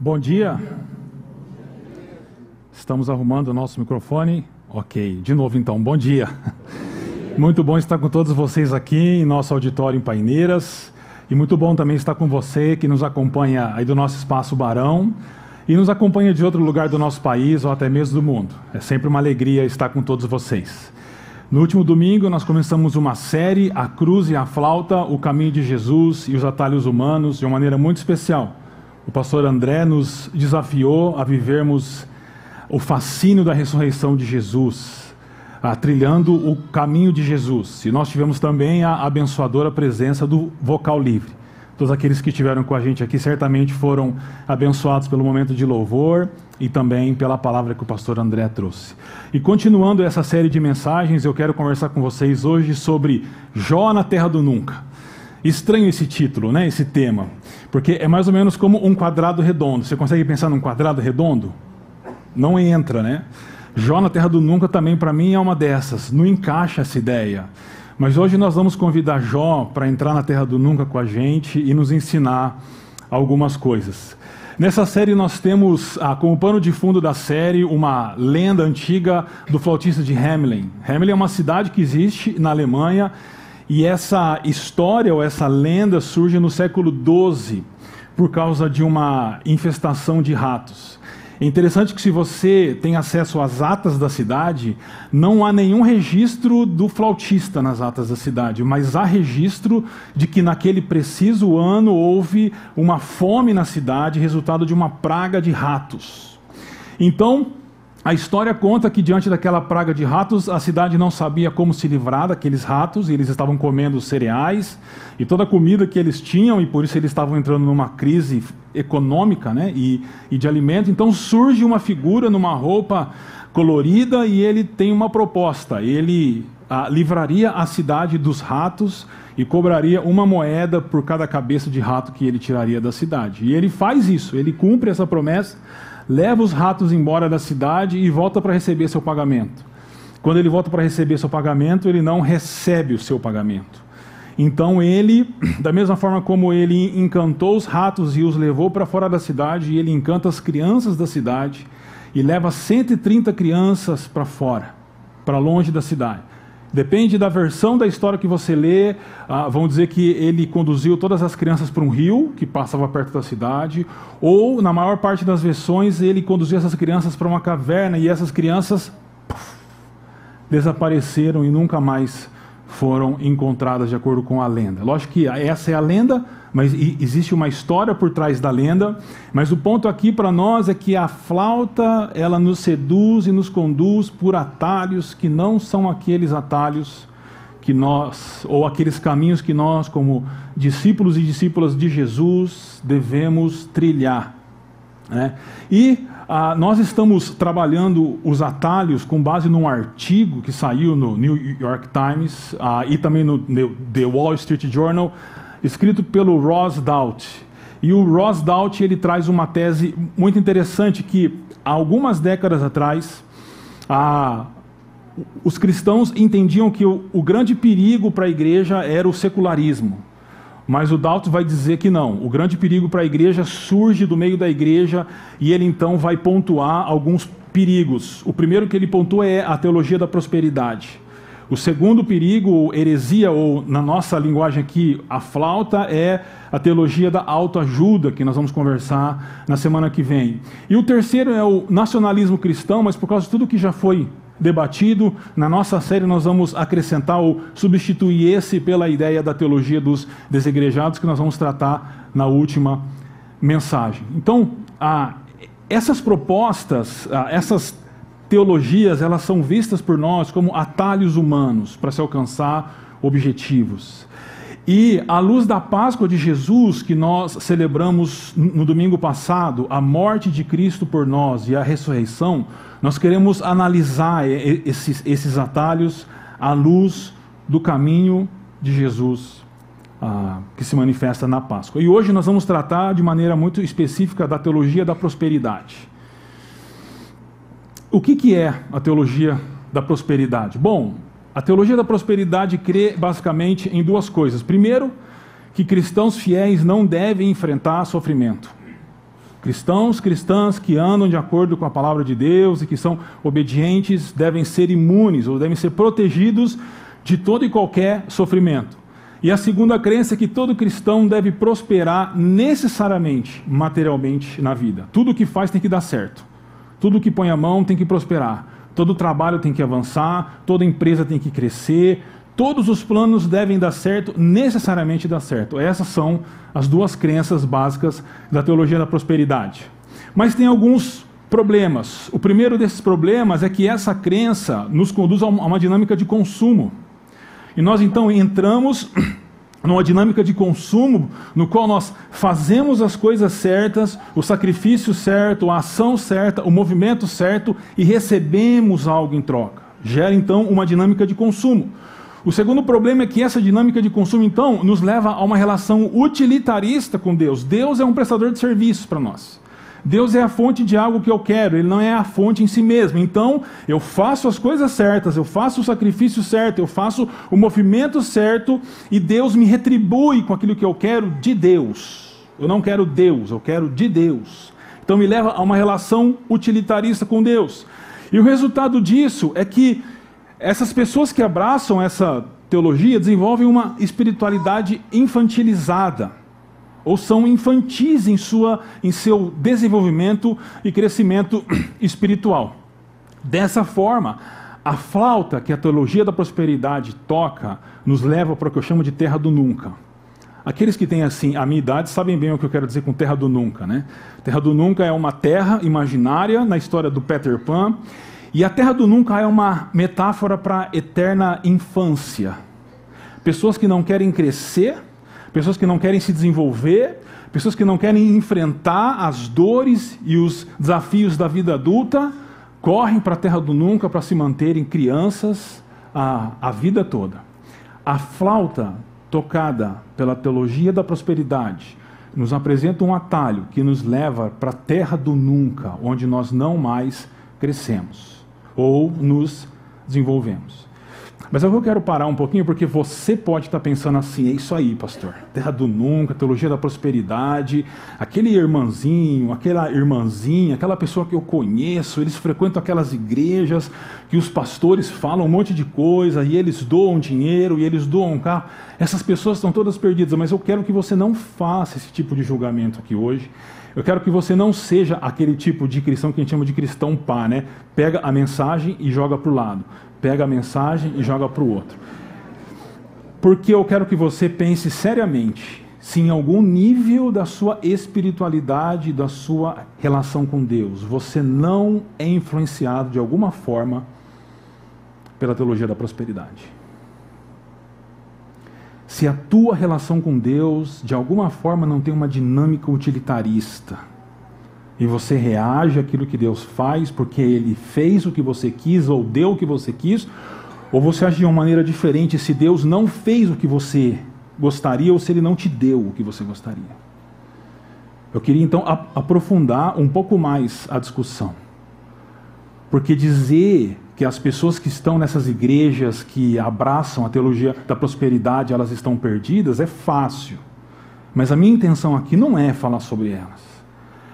Bom dia. Estamos arrumando o nosso microfone. Ok, de novo então, bom dia. Muito bom estar com todos vocês aqui em nosso auditório em Paineiras. E muito bom também estar com você que nos acompanha aí do nosso espaço Barão e nos acompanha de outro lugar do nosso país ou até mesmo do mundo. É sempre uma alegria estar com todos vocês. No último domingo, nós começamos uma série, A Cruz e a Flauta, o caminho de Jesus e os atalhos humanos, de uma maneira muito especial. O pastor André nos desafiou a vivermos o fascínio da ressurreição de Jesus, a, trilhando o caminho de Jesus. E nós tivemos também a abençoadora presença do vocal livre. Todos aqueles que estiveram com a gente aqui certamente foram abençoados pelo momento de louvor e também pela palavra que o pastor André trouxe. E continuando essa série de mensagens, eu quero conversar com vocês hoje sobre Jó na Terra do Nunca. Estranho esse título, né, esse tema, porque é mais ou menos como um quadrado redondo. Você consegue pensar num quadrado redondo? Não entra, né? Jó na Terra do Nunca também para mim é uma dessas, não encaixa essa ideia. Mas hoje nós vamos convidar Jó para entrar na Terra do Nunca com a gente e nos ensinar algumas coisas. Nessa série nós temos ah, como pano de fundo da série uma lenda antiga do flautista de Hamelin. Hamelin é uma cidade que existe na Alemanha e essa história ou essa lenda surge no século XII por causa de uma infestação de ratos. É interessante que, se você tem acesso às atas da cidade, não há nenhum registro do flautista nas atas da cidade, mas há registro de que, naquele preciso ano, houve uma fome na cidade, resultado de uma praga de ratos. Então, a história conta que, diante daquela praga de ratos, a cidade não sabia como se livrar daqueles ratos, e eles estavam comendo cereais e toda a comida que eles tinham, e por isso eles estavam entrando numa crise econômica né, e, e de alimento. Então surge uma figura numa roupa colorida e ele tem uma proposta. Ele ah, livraria a cidade dos ratos e cobraria uma moeda por cada cabeça de rato que ele tiraria da cidade. E ele faz isso, ele cumpre essa promessa leva os ratos embora da cidade e volta para receber seu pagamento. Quando ele volta para receber seu pagamento, ele não recebe o seu pagamento. Então ele, da mesma forma como ele encantou os ratos e os levou para fora da cidade, ele encanta as crianças da cidade e leva 130 crianças para fora, para longe da cidade. Depende da versão da história que você lê. Ah, vão dizer que ele conduziu todas as crianças para um rio que passava perto da cidade, ou, na maior parte das versões, ele conduziu essas crianças para uma caverna e essas crianças puff, desapareceram e nunca mais foram encontradas, de acordo com a lenda. Lógico que essa é a lenda, mas existe uma história por trás da lenda. Mas o ponto aqui para nós é que a flauta ela nos seduz e nos conduz por atalhos que não são aqueles atalhos que nós ou aqueles caminhos que nós, como discípulos e discípulas de Jesus, devemos trilhar. Né? E ah, nós estamos trabalhando os atalhos com base num artigo que saiu no New York Times ah, e também no The Wall Street Journal, escrito pelo Ross Dout. E o Ross Dout ele traz uma tese muito interessante que há algumas décadas atrás ah, os cristãos entendiam que o, o grande perigo para a igreja era o secularismo. Mas o Dalton vai dizer que não. O grande perigo para a igreja surge do meio da igreja e ele então vai pontuar alguns perigos. O primeiro que ele pontua é a teologia da prosperidade. O segundo perigo, heresia, ou na nossa linguagem aqui, a flauta, é a teologia da autoajuda, que nós vamos conversar na semana que vem. E o terceiro é o nacionalismo cristão, mas por causa de tudo que já foi debatido. Na nossa série, nós vamos acrescentar ou substituir esse pela ideia da teologia dos desigrejados, que nós vamos tratar na última mensagem. Então, essas propostas, essas teologias, elas são vistas por nós como atalhos humanos para se alcançar objetivos. E à luz da Páscoa de Jesus, que nós celebramos no domingo passado, a morte de Cristo por nós e a ressurreição, nós queremos analisar esses, esses atalhos à luz do caminho de Jesus ah, que se manifesta na Páscoa. E hoje nós vamos tratar de maneira muito específica da teologia da prosperidade. O que, que é a teologia da prosperidade? Bom, a teologia da prosperidade crê basicamente em duas coisas. Primeiro, que cristãos fiéis não devem enfrentar sofrimento. Cristãos, cristãs que andam de acordo com a palavra de Deus e que são obedientes devem ser imunes ou devem ser protegidos de todo e qualquer sofrimento. E a segunda crença é que todo cristão deve prosperar necessariamente, materialmente na vida. Tudo que faz tem que dar certo. Tudo que põe a mão tem que prosperar. Todo trabalho tem que avançar, toda empresa tem que crescer, todos os planos devem dar certo, necessariamente dar certo. Essas são as duas crenças básicas da teologia da prosperidade. Mas tem alguns problemas. O primeiro desses problemas é que essa crença nos conduz a uma dinâmica de consumo. E nós então entramos numa dinâmica de consumo no qual nós fazemos as coisas certas, o sacrifício certo, a ação certa, o movimento certo e recebemos algo em troca. Gera então uma dinâmica de consumo. O segundo problema é que essa dinâmica de consumo, então, nos leva a uma relação utilitarista com Deus. Deus é um prestador de serviços para nós. Deus é a fonte de algo que eu quero, Ele não é a fonte em si mesmo. Então, eu faço as coisas certas, eu faço o sacrifício certo, eu faço o movimento certo e Deus me retribui com aquilo que eu quero de Deus. Eu não quero Deus, eu quero de Deus. Então, me leva a uma relação utilitarista com Deus. E o resultado disso é que essas pessoas que abraçam essa teologia desenvolvem uma espiritualidade infantilizada, ou são infantis em, sua, em seu desenvolvimento e crescimento espiritual. Dessa forma, a flauta que a teologia da prosperidade toca nos leva para o que eu chamo de terra do nunca. Aqueles que têm assim a minha idade sabem bem o que eu quero dizer com terra do nunca, né? Terra do nunca é uma terra imaginária na história do Peter Pan e a terra do nunca é uma metáfora para a eterna infância. Pessoas que não querem crescer, pessoas que não querem se desenvolver, pessoas que não querem enfrentar as dores e os desafios da vida adulta, correm para a terra do nunca para se manterem crianças a, a vida toda. A flauta tocada pela teologia da prosperidade nos apresenta um atalho que nos leva para a terra do nunca, onde nós não mais crescemos ou nos desenvolvemos. Mas eu quero parar um pouquinho porque você pode estar pensando assim: é isso aí, pastor. Terra do nunca, teologia da prosperidade, aquele irmãzinho, aquela irmãzinha, aquela pessoa que eu conheço, eles frequentam aquelas igrejas que os pastores falam um monte de coisa e eles doam dinheiro e eles doam carro. Essas pessoas estão todas perdidas, mas eu quero que você não faça esse tipo de julgamento aqui hoje. Eu quero que você não seja aquele tipo de cristão que a gente chama de cristão pá, né? Pega a mensagem e joga para o lado. Pega a mensagem e joga para o outro. Porque eu quero que você pense seriamente se em algum nível da sua espiritualidade, da sua relação com Deus, você não é influenciado de alguma forma pela teologia da prosperidade se a tua relação com Deus de alguma forma não tem uma dinâmica utilitarista e você reage àquilo que Deus faz porque Ele fez o que você quis ou deu o que você quis, ou você age de uma maneira diferente se Deus não fez o que você gostaria ou se Ele não te deu o que você gostaria. Eu queria então aprofundar um pouco mais a discussão. Porque dizer que as pessoas que estão nessas igrejas que abraçam a teologia da prosperidade, elas estão perdidas, é fácil. Mas a minha intenção aqui não é falar sobre elas.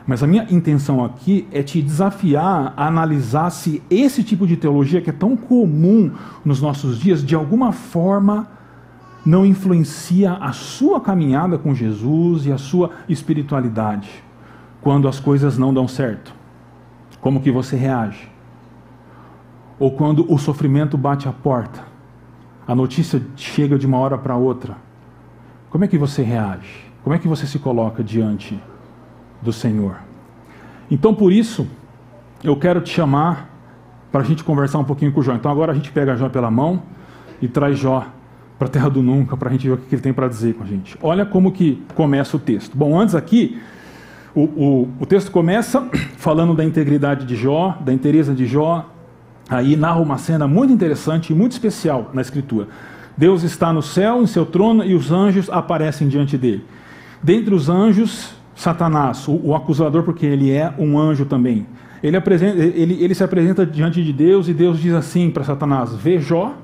Mas a minha intenção aqui é te desafiar a analisar se esse tipo de teologia que é tão comum nos nossos dias, de alguma forma, não influencia a sua caminhada com Jesus e a sua espiritualidade quando as coisas não dão certo. Como que você reage? Ou quando o sofrimento bate a porta, a notícia chega de uma hora para outra, como é que você reage? Como é que você se coloca diante do Senhor? Então, por isso, eu quero te chamar para a gente conversar um pouquinho com Jó. Então, agora a gente pega Jó pela mão e traz Jó para a terra do nunca, para a gente ver o que ele tem para dizer com a gente. Olha como que começa o texto. Bom, antes aqui, o, o, o texto começa falando da integridade de Jó, da inteireza de Jó, aí narra uma cena muito interessante e muito especial na Escritura. Deus está no céu, em seu trono, e os anjos aparecem diante dele. Dentre os anjos, Satanás, o, o acusador, porque ele é um anjo também. Ele, apresenta, ele, ele, se apresenta diante de Deus e Deus diz assim para Satanás: Vê Jó,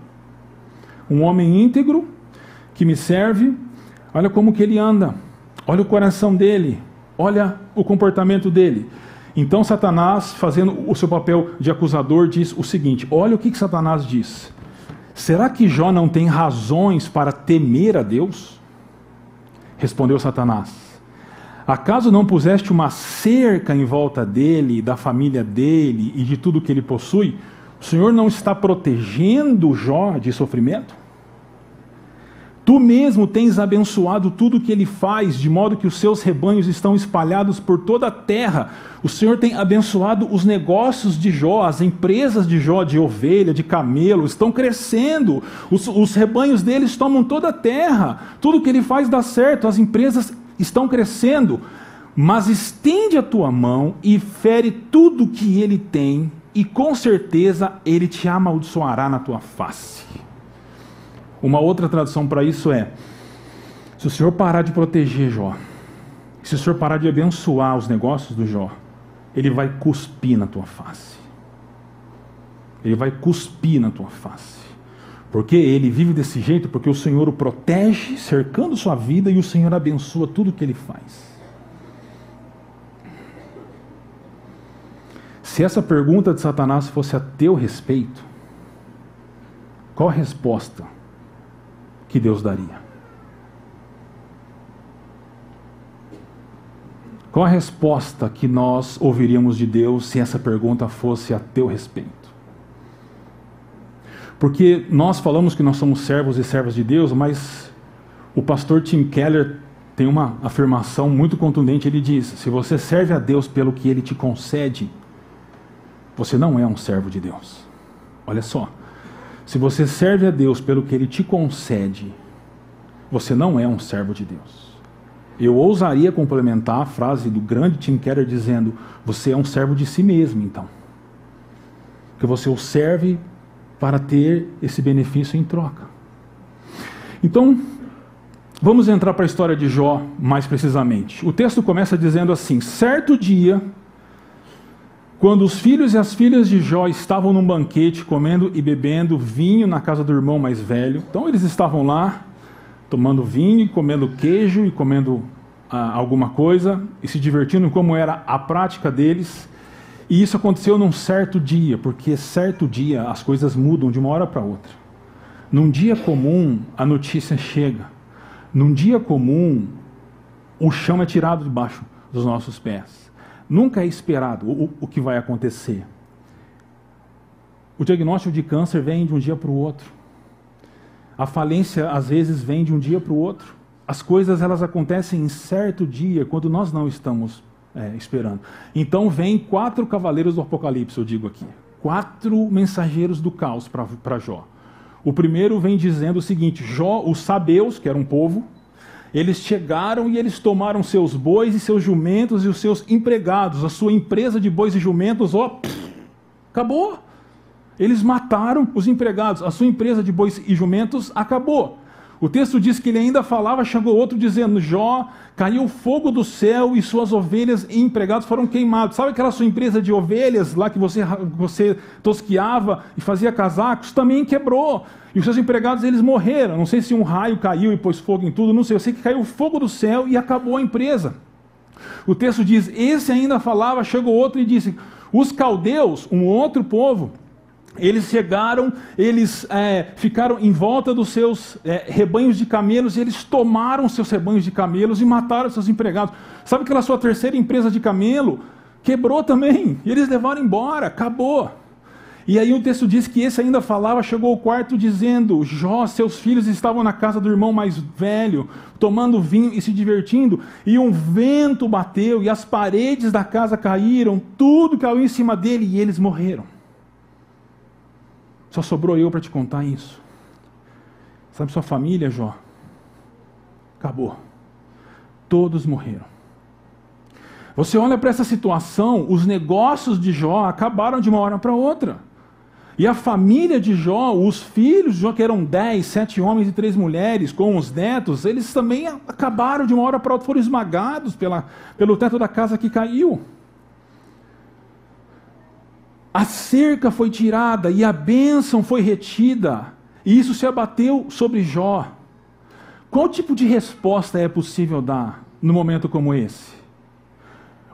um homem íntegro que me serve, olha como que ele anda, olha o coração dele, olha o comportamento dele. Então Satanás, fazendo o seu papel de acusador, diz o seguinte: olha o que, que Satanás diz. Será que Jó não tem razões para temer a Deus? Respondeu Satanás: Acaso não puseste uma cerca em volta dele, da família dele e de tudo que ele possui? O Senhor não está protegendo Jó de sofrimento? Tu mesmo tens abençoado tudo o que ele faz, de modo que os seus rebanhos estão espalhados por toda a terra. O Senhor tem abençoado os negócios de Jó, as empresas de Jó, de ovelha, de camelo, estão crescendo. Os, os rebanhos deles tomam toda a terra. Tudo que ele faz dá certo, as empresas estão crescendo. Mas estende a tua mão e fere tudo que ele tem, e com certeza ele te amaldiçoará na tua face. Uma outra tradução para isso é: se o Senhor parar de proteger Jó, se o Senhor parar de abençoar os negócios do Jó, ele vai cuspir na tua face. Ele vai cuspir na tua face. Porque ele vive desse jeito porque o Senhor o protege, cercando sua vida, e o Senhor abençoa tudo que ele faz. Se essa pergunta de Satanás fosse a teu respeito, qual a resposta que Deus daria? Qual a resposta que nós ouviríamos de Deus se essa pergunta fosse a teu respeito? Porque nós falamos que nós somos servos e servas de Deus, mas o pastor Tim Keller tem uma afirmação muito contundente. Ele diz: se você serve a Deus pelo que ele te concede, você não é um servo de Deus. Olha só. Se você serve a Deus pelo que ele te concede, você não é um servo de Deus. Eu ousaria complementar a frase do grande Tim Keller dizendo: Você é um servo de si mesmo, então. Que você o serve para ter esse benefício em troca. Então, vamos entrar para a história de Jó mais precisamente. O texto começa dizendo assim: Certo dia, quando os filhos e as filhas de Jó estavam num banquete comendo e bebendo vinho na casa do irmão mais velho, então eles estavam lá tomando vinho, comendo queijo e comendo ah, alguma coisa e se divertindo como era a prática deles. E isso aconteceu num certo dia, porque certo dia as coisas mudam de uma hora para outra. Num dia comum, a notícia chega. Num dia comum, o chão é tirado debaixo dos nossos pés. Nunca é esperado o, o que vai acontecer. O diagnóstico de câncer vem de um dia para o outro. A falência às vezes vem de um dia para o outro. As coisas elas acontecem em certo dia quando nós não estamos é, esperando. Então vem quatro cavaleiros do Apocalipse, eu digo aqui, quatro mensageiros do caos para Jó. O primeiro vem dizendo o seguinte: Jó, os sabeus, que era um povo, eles chegaram e eles tomaram seus bois e seus jumentos e os seus empregados, a sua empresa de bois e jumentos, ó, pff, acabou. Eles mataram os empregados, a sua empresa de bois e jumentos acabou. O texto diz que ele ainda falava, chegou outro dizendo: Jó, caiu fogo do céu e suas ovelhas e empregados foram queimados. Sabe aquela sua empresa de ovelhas lá que você, você tosquiava e fazia casacos? Também quebrou. E os seus empregados eles morreram. Não sei se um raio caiu e pôs fogo em tudo, não sei. Eu sei que caiu fogo do céu e acabou a empresa. O texto diz: Esse ainda falava, chegou outro e disse: Os caldeus, um outro povo, eles chegaram, eles é, ficaram em volta dos seus é, rebanhos de camelos, e eles tomaram seus rebanhos de camelos e mataram seus empregados. Sabe aquela sua terceira empresa de camelo? Quebrou também, eles levaram embora, acabou. E aí o texto diz que esse ainda falava, chegou ao quarto dizendo: Jó, seus filhos estavam na casa do irmão mais velho, tomando vinho e se divertindo, e um vento bateu, e as paredes da casa caíram, tudo caiu em cima dele, e eles morreram. Só sobrou eu para te contar isso. Sabe sua família, Jó? Acabou. Todos morreram. Você olha para essa situação, os negócios de Jó acabaram de uma hora para outra. E a família de Jó, os filhos de Jó, que eram dez, sete homens e três mulheres, com os netos, eles também acabaram de uma hora para outra, foram esmagados pela, pelo teto da casa que caiu. A cerca foi tirada e a bênção foi retida, e isso se abateu sobre Jó. Qual tipo de resposta é possível dar num momento como esse?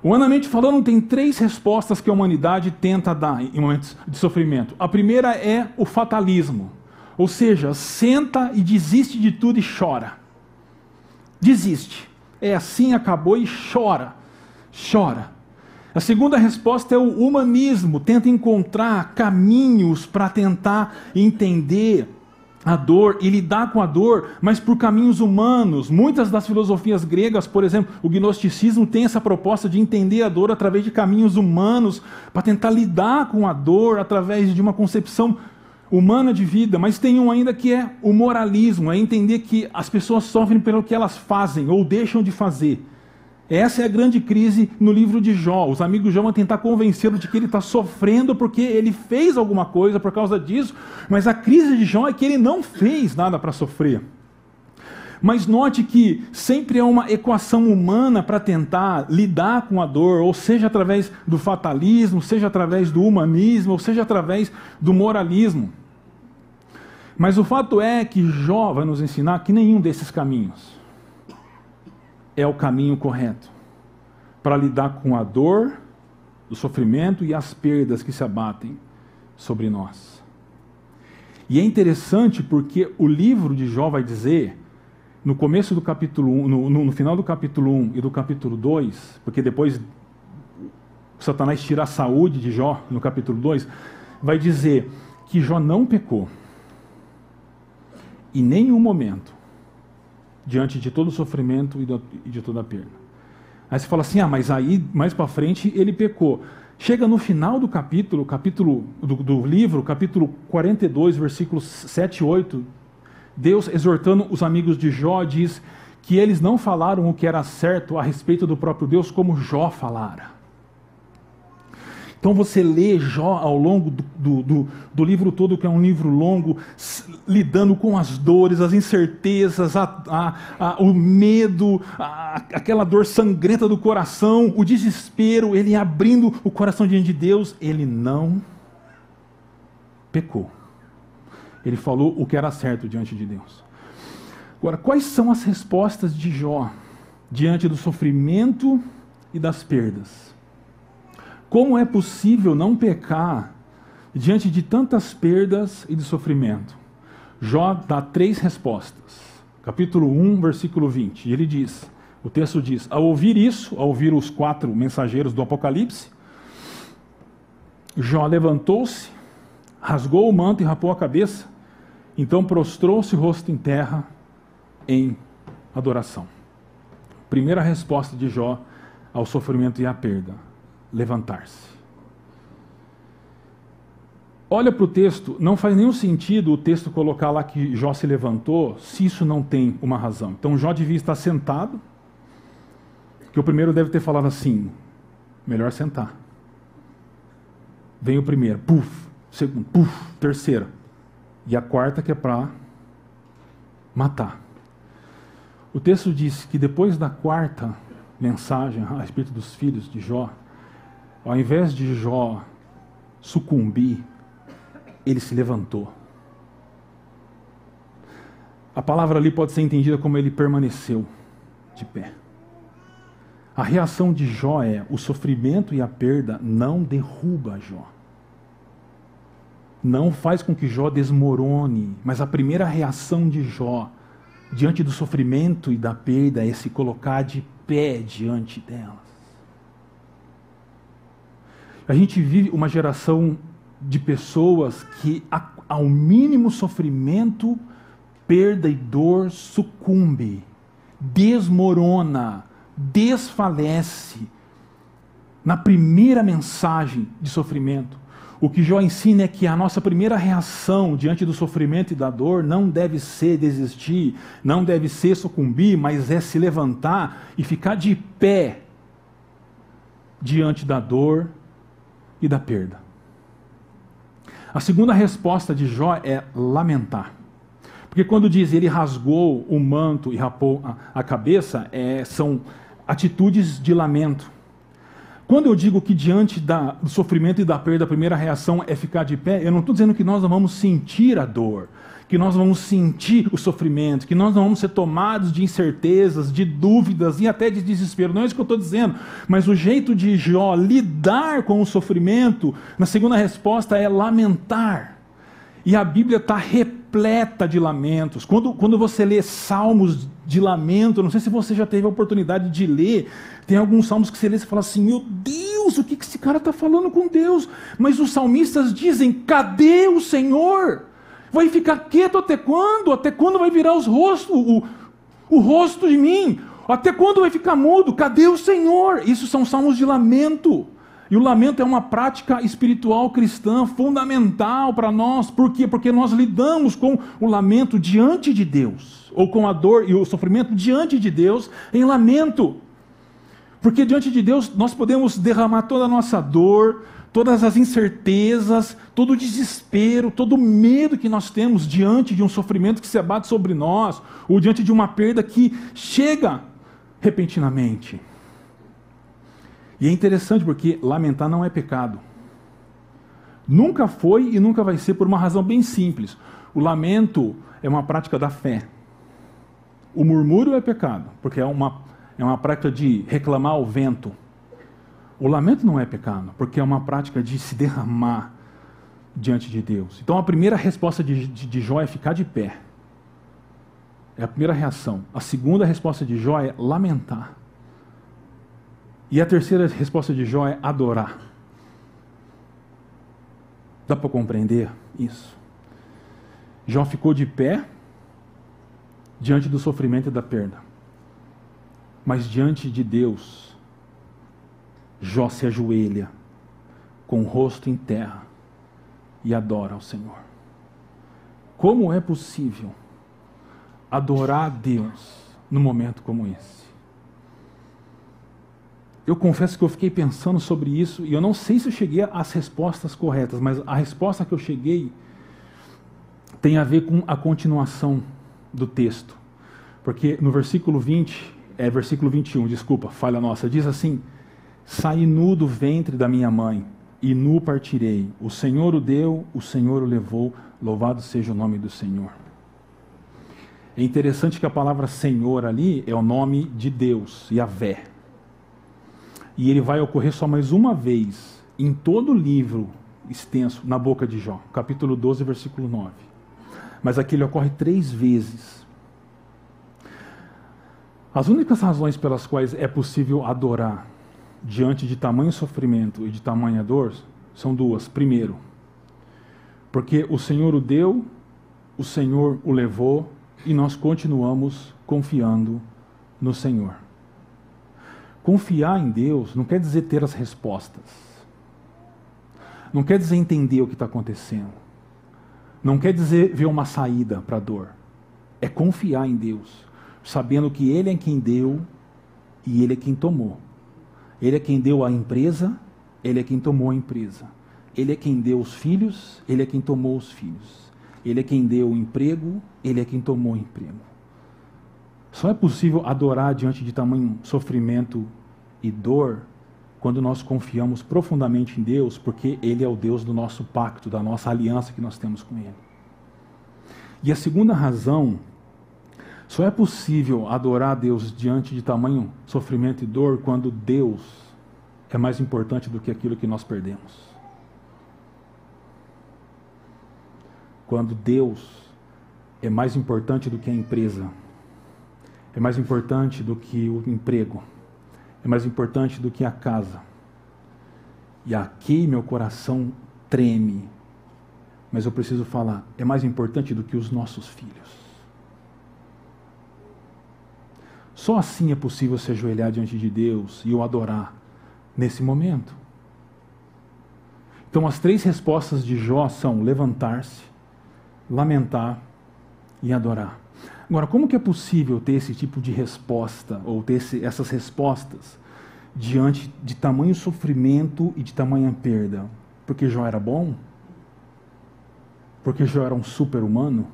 Humanamente falando, tem três respostas que a humanidade tenta dar em momentos de sofrimento. A primeira é o fatalismo, ou seja, senta e desiste de tudo e chora. Desiste. É assim, acabou e chora. Chora. A segunda resposta é o humanismo, tenta encontrar caminhos para tentar entender a dor e lidar com a dor, mas por caminhos humanos. Muitas das filosofias gregas, por exemplo, o gnosticismo tem essa proposta de entender a dor através de caminhos humanos, para tentar lidar com a dor através de uma concepção humana de vida, mas tem um ainda que é o moralismo, é entender que as pessoas sofrem pelo que elas fazem ou deixam de fazer. Essa é a grande crise no livro de Jó. Os amigos de Jó vão tentar convencê-lo de que ele está sofrendo porque ele fez alguma coisa por causa disso, mas a crise de Jó é que ele não fez nada para sofrer. Mas note que sempre é uma equação humana para tentar lidar com a dor, ou seja através do fatalismo, seja através do humanismo, ou seja através do moralismo. Mas o fato é que Jó vai nos ensinar que nenhum desses caminhos é o caminho correto para lidar com a dor, o sofrimento e as perdas que se abatem sobre nós. E é interessante porque o livro de Jó vai dizer, no começo do capítulo 1, no, no, no final do capítulo 1 e do capítulo 2, porque depois Satanás tira a saúde de Jó no capítulo 2, vai dizer que Jó não pecou. Em nenhum momento diante de todo o sofrimento e de toda a perda. Aí você fala assim: ah, mas aí mais para frente ele pecou. Chega no final do capítulo, capítulo do, do, livro, capítulo 42, versículos 7 e 8, Deus exortando os amigos de Jó diz que eles não falaram o que era certo a respeito do próprio Deus como Jó falara. Então você lê Jó ao longo do, do, do, livro todo, que é um livro longo, lidando com as dores, as incertezas, a, a, a, o medo, aquela dor sangrenta do coração, o desespero, ele abrindo o coração diante de Deus, ele não pecou. Ele falou o que era certo diante de Deus. Agora, quais são as respostas de Jó diante do sofrimento e das perdas? Como é possível não pecar diante de tantas perdas e de sofrimento? Jó dá três respostas. Capítulo 1, versículo 20. Ele diz: o texto diz: Ao ouvir isso, ao ouvir os quatro mensageiros do Apocalipse, Jó levantou-se, rasgou o manto e rapou a cabeça, então prostrou-se o rosto em terra em adoração. Primeira resposta de Jó ao sofrimento e à perda levantar-se. Olha para o texto, não faz nenhum sentido o texto colocar lá que Jó se levantou, se isso não tem uma razão. Então Jó devia estar sentado, que o primeiro deve ter falado assim: melhor sentar. Vem o primeiro, puf, segundo, puf, terceiro. E a quarta que é para matar. O texto diz que depois da quarta mensagem a respeito dos filhos de Jó, ao invés de Jó sucumbir, ele se levantou. A palavra ali pode ser entendida como ele permaneceu de pé. A reação de Jó é: o sofrimento e a perda não derruba Jó. Não faz com que Jó desmorone, mas a primeira reação de Jó diante do sofrimento e da perda é se colocar de pé diante dela. A gente vive uma geração de pessoas que, ao mínimo sofrimento, perda e dor, sucumbe, desmorona, desfalece. Na primeira mensagem de sofrimento, o que Jó ensina é que a nossa primeira reação diante do sofrimento e da dor não deve ser desistir, não deve ser sucumbir, mas é se levantar e ficar de pé diante da dor e da perda. A segunda resposta de Jó é lamentar. Porque quando diz ele rasgou o manto e rapou a, a cabeça, é, são atitudes de lamento. Quando eu digo que diante da, do sofrimento e da perda, a primeira reação é ficar de pé, eu não estou dizendo que nós não vamos sentir a dor, que nós vamos sentir o sofrimento, que nós não vamos ser tomados de incertezas, de dúvidas e até de desespero. Não é isso que eu estou dizendo, mas o jeito de Jó lidar com o sofrimento, na segunda resposta, é lamentar. E a Bíblia está repleta de lamentos. Quando, quando você lê salmos de lamento, não sei se você já teve a oportunidade de ler, tem alguns salmos que você lê e fala assim: Meu Deus, o que esse cara está falando com Deus? Mas os salmistas dizem: Cadê o Senhor? Vai ficar quieto até quando? Até quando vai virar os rostos, o, o rosto de mim? Até quando vai ficar mudo? Cadê o Senhor? Isso são salmos de lamento. E o lamento é uma prática espiritual cristã fundamental para nós. Por quê? Porque nós lidamos com o lamento diante de Deus, ou com a dor e o sofrimento diante de Deus em lamento. Porque diante de Deus nós podemos derramar toda a nossa dor, todas as incertezas, todo o desespero, todo o medo que nós temos diante de um sofrimento que se abate sobre nós, ou diante de uma perda que chega repentinamente. E é interessante porque lamentar não é pecado. Nunca foi e nunca vai ser por uma razão bem simples. O lamento é uma prática da fé. O murmúrio é pecado, porque é uma, é uma prática de reclamar ao vento. O lamento não é pecado, porque é uma prática de se derramar diante de Deus. Então a primeira resposta de, de, de Jó é ficar de pé. É a primeira reação. A segunda resposta de Jó é lamentar. E a terceira resposta de Jó é adorar. Dá para compreender isso? Jó ficou de pé diante do sofrimento e da perda. Mas diante de Deus, Jó se ajoelha com o rosto em terra e adora ao Senhor. Como é possível adorar a Deus num momento como esse? eu confesso que eu fiquei pensando sobre isso e eu não sei se eu cheguei às respostas corretas, mas a resposta que eu cheguei tem a ver com a continuação do texto. Porque no versículo 20, é versículo 21, desculpa, falha nossa, diz assim: Saí nu do ventre da minha mãe, e nu partirei. O Senhor o deu, o Senhor o levou, louvado seja o nome do Senhor. É interessante que a palavra Senhor ali é o nome de Deus, Yahvé e ele vai ocorrer só mais uma vez em todo o livro extenso na boca de Jó, capítulo 12, versículo 9. Mas aqui ele ocorre três vezes. As únicas razões pelas quais é possível adorar diante de tamanho sofrimento e de tamanha dor são duas. Primeiro, porque o Senhor o deu, o Senhor o levou e nós continuamos confiando no Senhor. Confiar em Deus não quer dizer ter as respostas. Não quer dizer entender o que está acontecendo. Não quer dizer ver uma saída para a dor. É confiar em Deus, sabendo que Ele é quem deu e Ele é quem tomou. Ele é quem deu a empresa, Ele é quem tomou a empresa. Ele é quem deu os filhos, Ele é quem tomou os filhos. Ele é quem deu o emprego, Ele é quem tomou o emprego. Só é possível adorar diante de tamanho sofrimento e dor quando nós confiamos profundamente em Deus, porque Ele é o Deus do nosso pacto, da nossa aliança que nós temos com Ele. E a segunda razão, só é possível adorar a Deus diante de tamanho sofrimento e dor quando Deus é mais importante do que aquilo que nós perdemos. Quando Deus é mais importante do que a empresa é mais importante do que o emprego, é mais importante do que a casa. E aqui meu coração treme, mas eu preciso falar, é mais importante do que os nossos filhos. Só assim é possível se ajoelhar diante de Deus e o adorar nesse momento. Então, as três respostas de Jó são levantar-se, lamentar e adorar. Agora, como que é possível ter esse tipo de resposta, ou ter esse, essas respostas, diante de tamanho sofrimento e de tamanha perda? Porque Jó era bom? Porque Jó era um super-humano?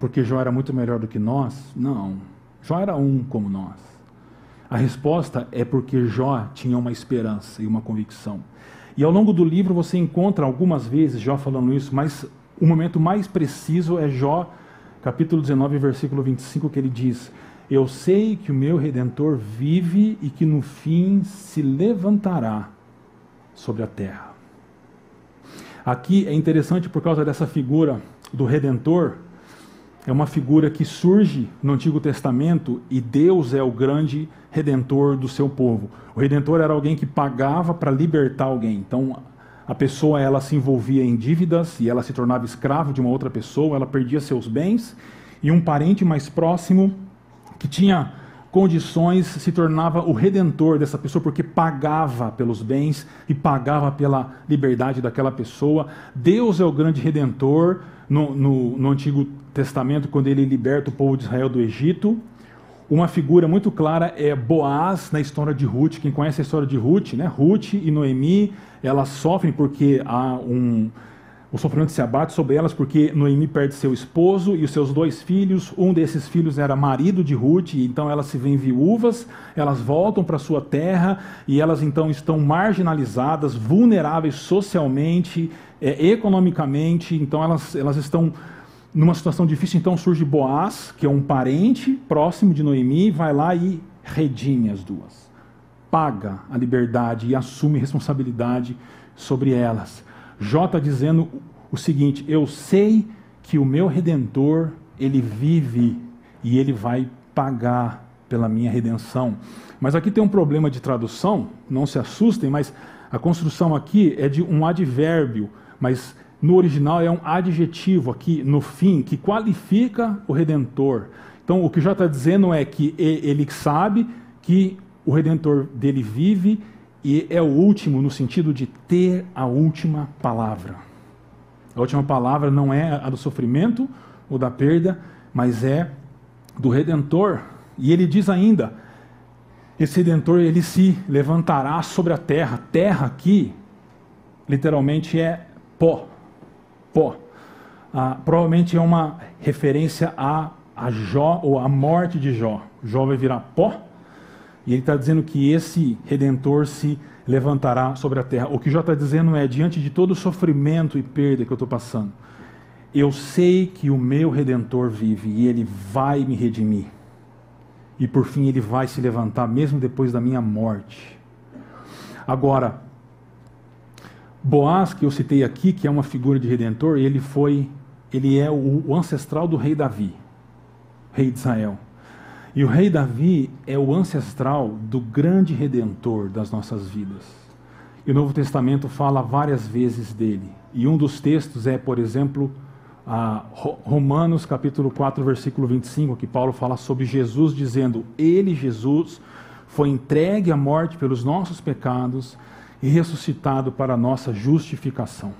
Porque Jó era muito melhor do que nós? Não. Jó era um como nós. A resposta é porque Jó tinha uma esperança e uma convicção. E ao longo do livro você encontra algumas vezes Jó falando isso, mas o momento mais preciso é Jó, capítulo 19, versículo 25, que ele diz: Eu sei que o meu redentor vive e que no fim se levantará sobre a terra. Aqui é interessante por causa dessa figura do redentor, é uma figura que surge no Antigo Testamento e Deus é o grande redentor do seu povo. O redentor era alguém que pagava para libertar alguém. Então, a pessoa ela se envolvia em dívidas e ela se tornava escravo de uma outra pessoa, ela perdia seus bens e um parente mais próximo que tinha condições se tornava o redentor dessa pessoa porque pagava pelos bens e pagava pela liberdade daquela pessoa. Deus é o grande redentor no, no, no Antigo Testamento quando ele liberta o povo de Israel do Egito. Uma figura muito clara é Boaz na história de Ruth. Quem conhece a história de Ruth, né? Ruth e Noemi, elas sofrem porque há um o sofrimento se abate sobre elas porque Noemi perde seu esposo e os seus dois filhos. Um desses filhos era marido de Ruth, então elas se veem viúvas, elas voltam para sua terra e elas então estão marginalizadas, vulneráveis socialmente, é, economicamente, então elas, elas estão numa situação difícil, então surge Boaz, que é um parente próximo de Noemi, vai lá e redime as duas. Paga a liberdade e assume responsabilidade sobre elas. Jó está dizendo o seguinte: eu sei que o meu redentor, ele vive e ele vai pagar pela minha redenção. Mas aqui tem um problema de tradução, não se assustem, mas a construção aqui é de um advérbio, mas no original é um adjetivo aqui no fim que qualifica o redentor. Então o que já está dizendo é que ele sabe que o redentor dele vive e é o último no sentido de ter a última palavra. A última palavra não é a do sofrimento ou da perda, mas é do redentor. E ele diz ainda: esse redentor ele se levantará sobre a terra. Terra aqui literalmente é pó pó. Ah, provavelmente é uma referência a, a Jó ou a morte de Jó. Jó vai virar pó e ele está dizendo que esse redentor se levantará sobre a terra. O que Jó está dizendo é: diante de todo o sofrimento e perda que eu estou passando, eu sei que o meu redentor vive e ele vai me redimir. E por fim ele vai se levantar, mesmo depois da minha morte. Agora, Boaz, que eu citei aqui, que é uma figura de redentor, ele foi, ele é o, ancestral do rei Davi, rei de Israel. E o rei Davi é o ancestral do grande redentor das nossas vidas. E o Novo Testamento fala várias vezes dele. E um dos textos é, por exemplo, Romanos capítulo 4, versículo 25, que Paulo fala sobre Jesus dizendo: Ele, Jesus, foi entregue à morte pelos nossos pecados e ressuscitado para a nossa justificação.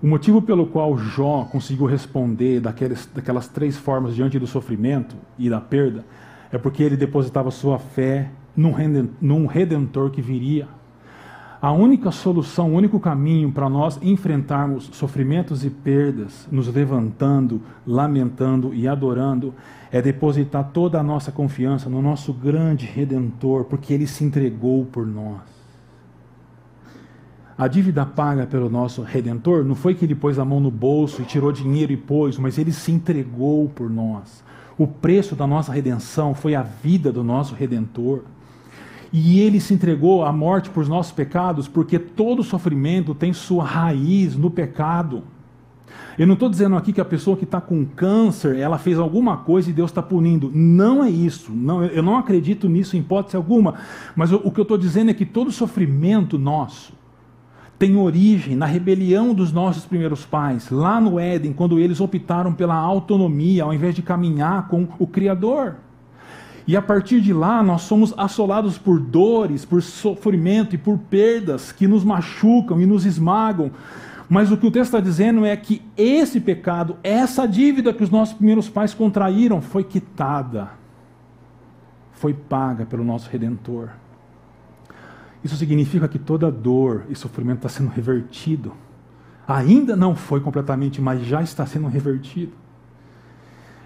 O motivo pelo qual Jó conseguiu responder daquelas, daquelas três formas diante do sofrimento e da perda é porque ele depositava sua fé num redentor que viria. A única solução, o único caminho para nós enfrentarmos sofrimentos e perdas, nos levantando, lamentando e adorando, é depositar toda a nossa confiança no nosso grande redentor, porque ele se entregou por nós. A dívida paga pelo nosso redentor não foi que ele pôs a mão no bolso e tirou dinheiro e pôs, mas ele se entregou por nós. O preço da nossa redenção foi a vida do nosso redentor. E ele se entregou à morte por nossos pecados, porque todo sofrimento tem sua raiz no pecado. Eu não estou dizendo aqui que a pessoa que está com câncer, ela fez alguma coisa e Deus está punindo. Não é isso. Não, eu não acredito nisso em hipótese alguma. Mas o, o que eu estou dizendo é que todo sofrimento nosso, tem origem na rebelião dos nossos primeiros pais, lá no Éden, quando eles optaram pela autonomia ao invés de caminhar com o Criador. E a partir de lá, nós somos assolados por dores, por sofrimento e por perdas que nos machucam e nos esmagam. Mas o que o texto está dizendo é que esse pecado, essa dívida que os nossos primeiros pais contraíram, foi quitada, foi paga pelo nosso Redentor. Isso significa que toda dor e sofrimento está sendo revertido. Ainda não foi completamente, mas já está sendo revertido.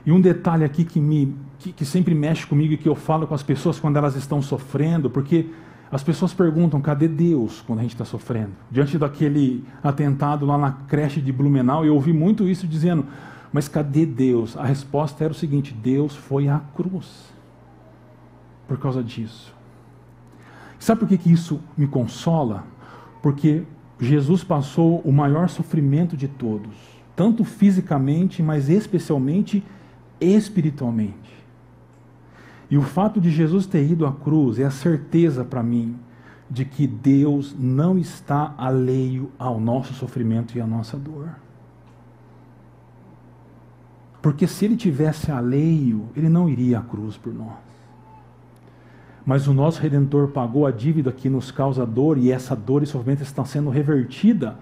E um detalhe aqui que, me, que, que sempre mexe comigo e que eu falo com as pessoas quando elas estão sofrendo, porque As pessoas perguntam: cadê Deus quando a gente está sofrendo? Diante daquele atentado lá na creche de Blumenau, eu ouvi muito isso dizendo: mas cadê Deus? A resposta era o seguinte: Deus foi à cruz por causa disso. Sabe por que, que isso me consola? Porque Jesus passou o maior sofrimento de todos, tanto fisicamente, mas especialmente espiritualmente. E o fato de Jesus ter ido à cruz é a certeza para mim de que Deus não está alheio ao nosso sofrimento e à nossa dor. Porque se ele tivesse alheio, ele não iria à cruz por nós. Mas o nosso Redentor pagou a dívida que nos causa dor, e essa dor e sofrimento estão sendo revertida.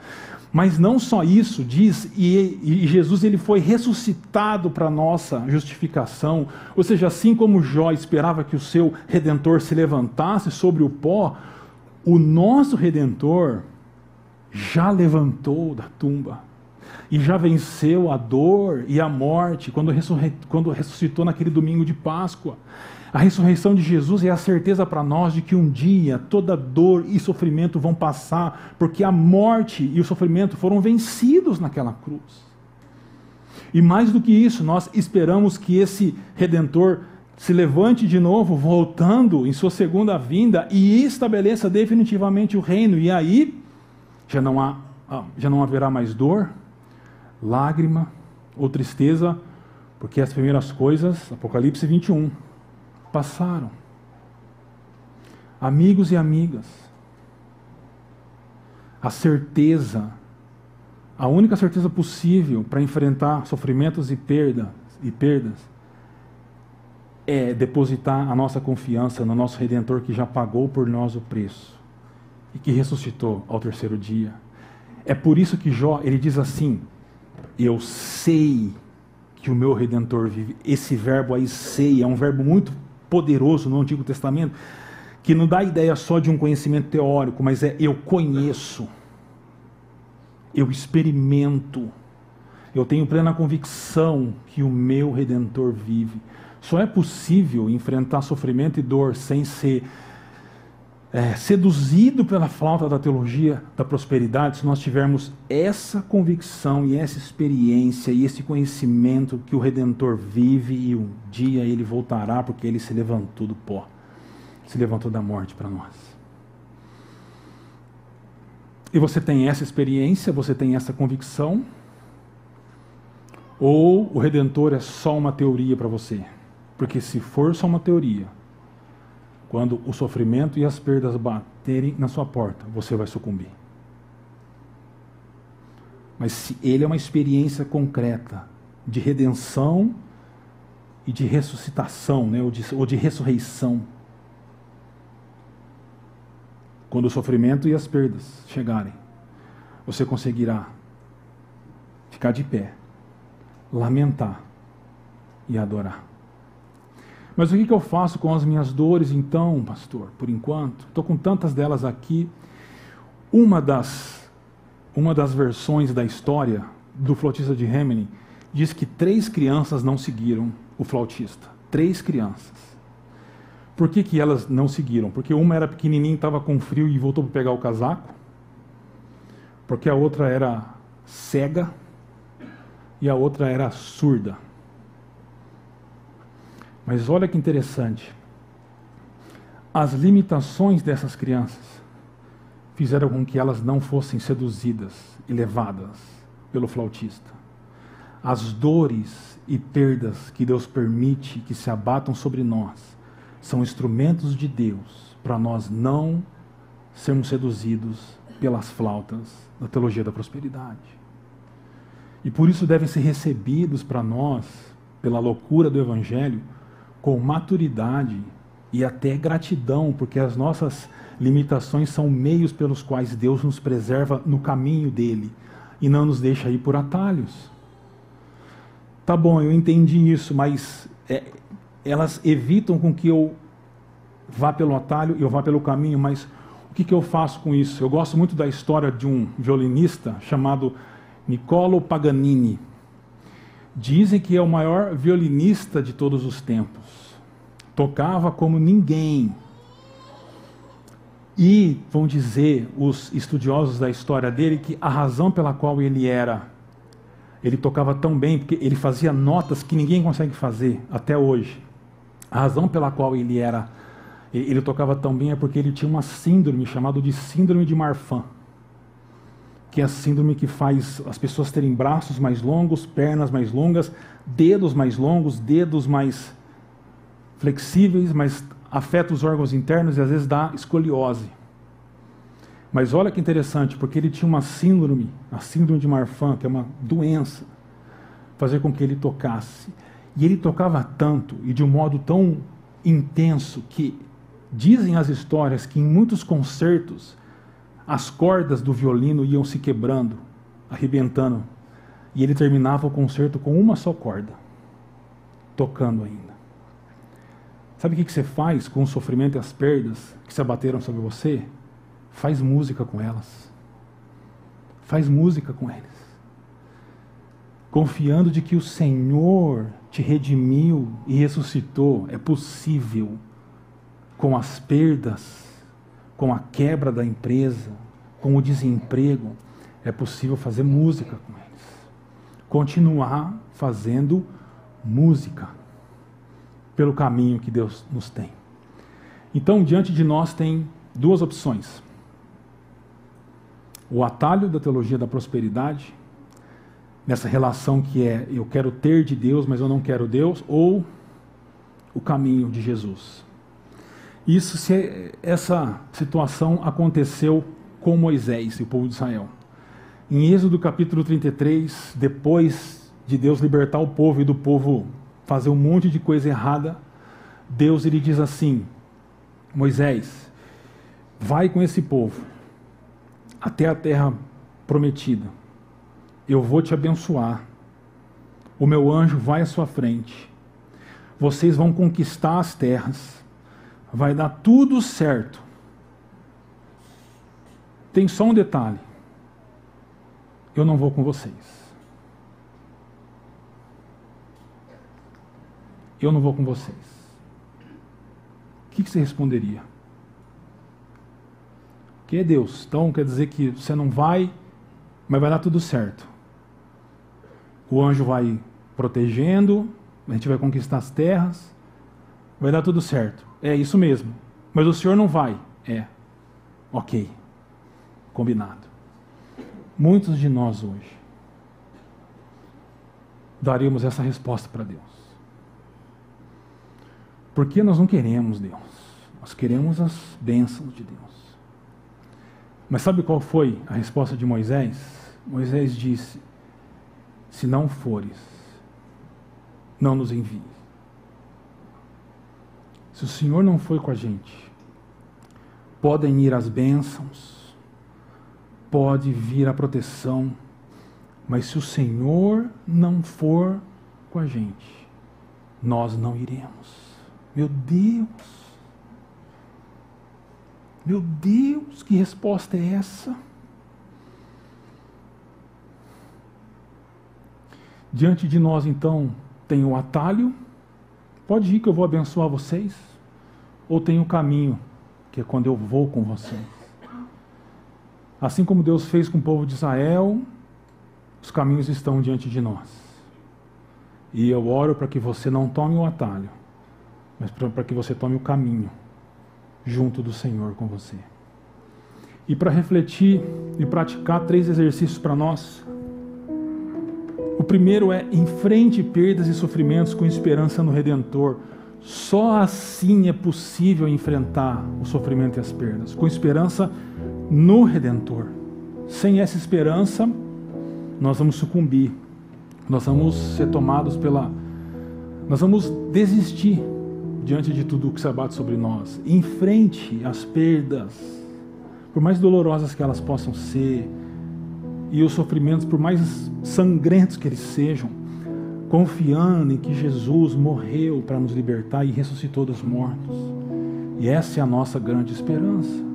Mas não só isso, diz, e, e Jesus ele foi ressuscitado para nossa justificação. Ou seja, assim como Jó esperava que o seu Redentor se levantasse sobre o pó, o nosso Redentor já levantou da tumba e já venceu a dor e a morte quando, quando ressuscitou naquele domingo de Páscoa. A ressurreição de Jesus é a certeza para nós de que um dia toda dor e sofrimento vão passar, porque a morte e o sofrimento foram vencidos naquela cruz. E mais do que isso, nós esperamos que esse redentor se levante de novo, voltando em sua segunda vinda e estabeleça definitivamente o reino. E aí já não há ah, já não haverá mais dor, lágrima ou tristeza, porque as primeiras coisas, Apocalipse 21, passaram. Amigos e amigas, a certeza, a única certeza possível para enfrentar sofrimentos e perda e perdas é depositar a nossa confiança no nosso redentor que já pagou por nós o preço e que ressuscitou ao terceiro dia. É por isso que Jó, ele diz assim: Eu sei que o meu redentor vive. Esse verbo aí sei é um verbo muito poderoso no Antigo Testamento, que não dá ideia só de um conhecimento teórico, mas é eu conheço, eu experimento, eu tenho plena convicção que o meu redentor vive. Só é possível enfrentar sofrimento e dor sem ser é, seduzido pela flauta da teologia da prosperidade, se nós tivermos essa convicção e essa experiência e esse conhecimento que o Redentor vive e um dia ele voltará porque ele se levantou do pó, se levantou da morte para nós. E você tem essa experiência, você tem essa convicção, ou o Redentor é só uma teoria para você? Porque se for só uma teoria, quando o sofrimento e as perdas baterem na sua porta, você vai sucumbir. Mas se ele é uma experiência concreta de redenção e de ressuscitação, né, ou, de, ou de ressurreição, quando o sofrimento e as perdas chegarem, você conseguirá ficar de pé, lamentar e adorar. Mas o que, que eu faço com as minhas dores então, pastor, por enquanto? Estou com tantas delas aqui. Uma das, uma das versões da história do flautista de Hamelin diz que três crianças não seguiram o flautista. Três crianças. Por que, que elas não seguiram? Porque uma era pequenininha, estava com frio e voltou para pegar o casaco. Porque a outra era cega e a outra era surda. Mas olha que interessante. As limitações dessas crianças fizeram com que elas não fossem seduzidas e levadas pelo flautista. As dores e perdas que Deus permite que se abatam sobre nós são instrumentos de Deus para nós não sermos seduzidos pelas flautas da teologia da prosperidade. E por isso devem ser recebidos para nós, pela loucura do Evangelho, com maturidade e até gratidão, porque as nossas limitações são meios pelos quais Deus nos preserva no caminho dele e não nos deixa ir por atalhos. Tá bom, eu entendi isso, mas é, elas evitam com que eu vá pelo atalho eu vá pelo caminho, mas o que, que eu faço com isso? Eu gosto muito da história de um violinista chamado Niccolo Paganini. Dizem que é o maior violinista de todos os tempos. Tocava como ninguém. E vão dizer os estudiosos da história dele que a razão pela qual ele era, ele tocava tão bem, porque ele fazia notas que ninguém consegue fazer até hoje. A razão pela qual ele era, ele tocava tão bem é porque ele tinha uma síndrome chamada de síndrome de Marfan, que é a síndrome que faz as pessoas terem braços mais longos, pernas mais longas, dedos mais longos, dedos mais flexíveis, mas afeta os órgãos internos e às vezes dá escoliose. Mas olha que interessante, porque ele tinha uma síndrome, a síndrome de Marfan, que é uma doença, fazer com que ele tocasse. E ele tocava tanto e de um modo tão intenso que dizem as histórias que em muitos concertos as cordas do violino iam se quebrando, arrebentando, e ele terminava o concerto com uma só corda, tocando ainda. Sabe o que você faz com o sofrimento e as perdas que se abateram sobre você? Faz música com elas. Faz música com eles. Confiando de que o Senhor te redimiu e ressuscitou, é possível com as perdas, com a quebra da empresa, com o desemprego, é possível fazer música com eles. Continuar fazendo música pelo caminho que Deus nos tem. Então, diante de nós tem duas opções: o atalho da teologia da prosperidade, nessa relação que é eu quero ter de Deus, mas eu não quero Deus, ou o caminho de Jesus. Isso se essa situação aconteceu com Moisés e o povo de Israel. Em Êxodo capítulo 33, depois de Deus libertar o povo e do povo fazer um monte de coisa errada, Deus ele diz assim: Moisés, vai com esse povo até a terra prometida. Eu vou te abençoar. O meu anjo vai à sua frente. Vocês vão conquistar as terras. Vai dar tudo certo. Tem só um detalhe. Eu não vou com vocês. eu não vou com vocês. O que, você responderia? Que é Deus. Então quer dizer que você não vai, mas vai dar tudo certo. O anjo vai protegendo, a gente vai conquistar as terras, vai dar tudo certo. É isso mesmo. Mas o senhor não vai. É. Ok. Combinado. Muitos de nós hoje daríamos essa resposta para Deus. Porque nós não queremos Deus. Nós queremos as bênçãos de Deus. Mas sabe qual foi a resposta de Moisés? Moisés disse: Se não fores, não nos envie. Se o Senhor não foi com a gente, podem ir as bênçãos, pode vir a proteção, mas se o Senhor não for com a gente, nós não iremos. Meu Deus! Meu Deus, que resposta é essa? Diante de nós, então, tem o atalho. Pode ir que eu vou abençoar vocês. Ou tem o caminho, que é quando eu vou com vocês. Assim como Deus fez com o povo de Israel, os caminhos estão diante de nós. E eu oro para que você não tome o atalho, mas para que você tome o caminho junto do Senhor com você. E para refletir e praticar três exercícios para nós. Primeiro é enfrente perdas e sofrimentos com esperança no Redentor. Só assim é possível enfrentar o sofrimento e as perdas, com esperança no Redentor. Sem essa esperança, nós vamos sucumbir, nós vamos ser tomados pela. Nós vamos desistir diante de tudo o que se abate sobre nós. Enfrente as perdas, por mais dolorosas que elas possam ser, e os sofrimentos, por mais sangrentos que eles sejam, confiando em que Jesus morreu para nos libertar e ressuscitou dos mortos. E essa é a nossa grande esperança.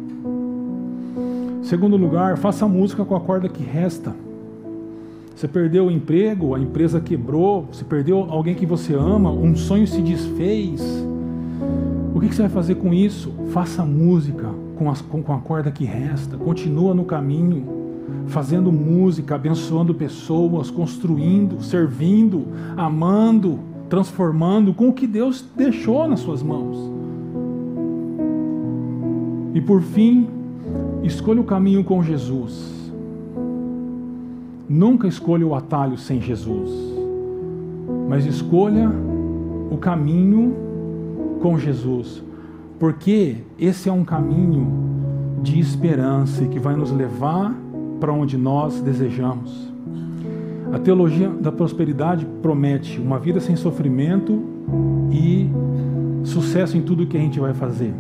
Segundo lugar, faça música com a corda que resta. Você perdeu o emprego, a empresa quebrou, você perdeu alguém que você ama, um sonho se desfez. O que você vai fazer com isso? Faça música com, com, com a corda que resta, continua no caminho, fazendo música, abençoando pessoas, construindo, servindo, amando, transformando com o que Deus deixou nas suas mãos. E por fim, escolha o caminho com Jesus. Nunca escolha o atalho sem Jesus, mas escolha o caminho com Jesus, porque esse é um caminho de esperança que vai nos levar para onde nós desejamos. A teologia da prosperidade promete uma vida sem sofrimento e sucesso em tudo que a gente vai fazer.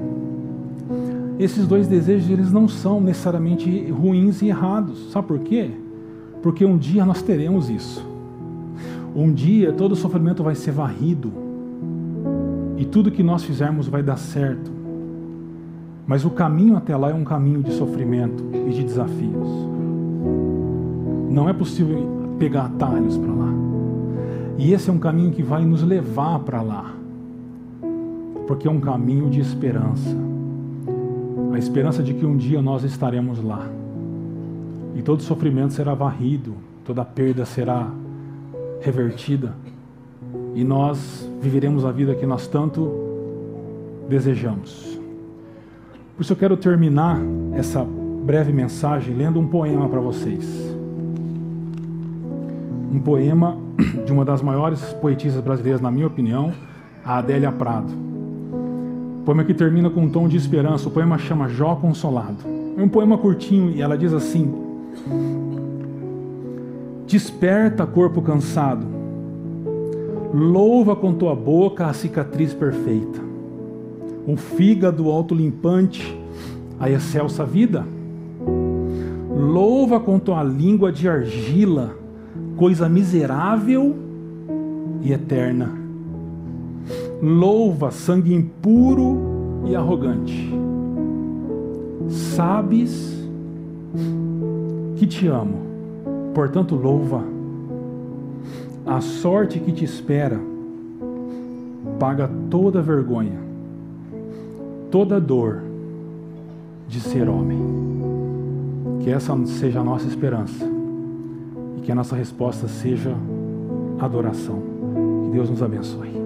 Esses dois desejos eles não são necessariamente ruins e errados. Sabe por quê? Porque um dia nós teremos isso. Um dia todo sofrimento vai ser varrido. E tudo que nós fizermos vai dar certo. Mas o caminho até lá é um caminho de sofrimento e de desafios. Não é possível pegar atalhos para lá. E esse é um caminho que vai nos levar para lá. Porque é um caminho de esperança. A esperança de que um dia nós estaremos lá e todo sofrimento será varrido, toda perda será revertida, e nós viveremos a vida que nós tanto desejamos. Por isso eu quero terminar essa breve mensagem lendo um poema para vocês. Um poema de uma das maiores poetisas brasileiras, na minha opinião, a Adélia Prado. Um poema que termina com um tom de esperança. O poema chama Jó Consolado. É um poema curtinho e ela diz assim: Desperta, corpo cansado. Louva com tua boca a cicatriz perfeita. O fígado autolimpante, a excelsa vida. Louva com tua língua de argila, coisa miserável e eterna. Louva sangue impuro e arrogante. Sabes que te amo, portanto, louva. A sorte que te espera paga toda vergonha, toda dor de ser homem. Que essa seja a nossa esperança que a nossa resposta seja adoração. Que Deus nos abençoe.